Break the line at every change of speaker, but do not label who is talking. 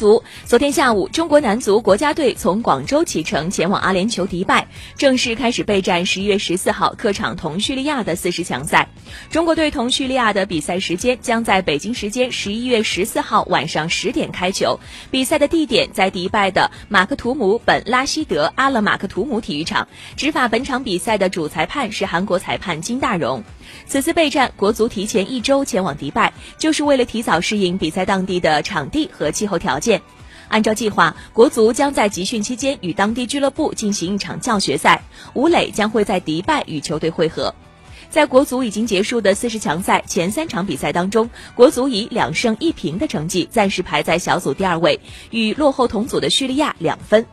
足，昨天下午，中国男足国家队从广州启程前往阿联酋迪拜，正式开始备战十一月十四号客场同叙利亚的四十强赛。中国队同叙利亚的比赛时间将在北京时间十一月十四号晚上十点开球，比赛的地点在迪拜的马克图姆本拉希德阿勒马克图姆体育场。执法本场比赛的主裁判是韩国裁判金大荣。此次备战，国足提前一周前往迪拜，就是为了提早适应比赛当地的场地和气候条件。按照计划，国足将在集训期间与当地俱乐部进行一场教学赛。吴磊将会在迪拜与球队会合。在国足已经结束的四十强赛前三场比赛当中，国足以两胜一平的成绩暂时排在小组第二位，与落后同组的叙利亚两分。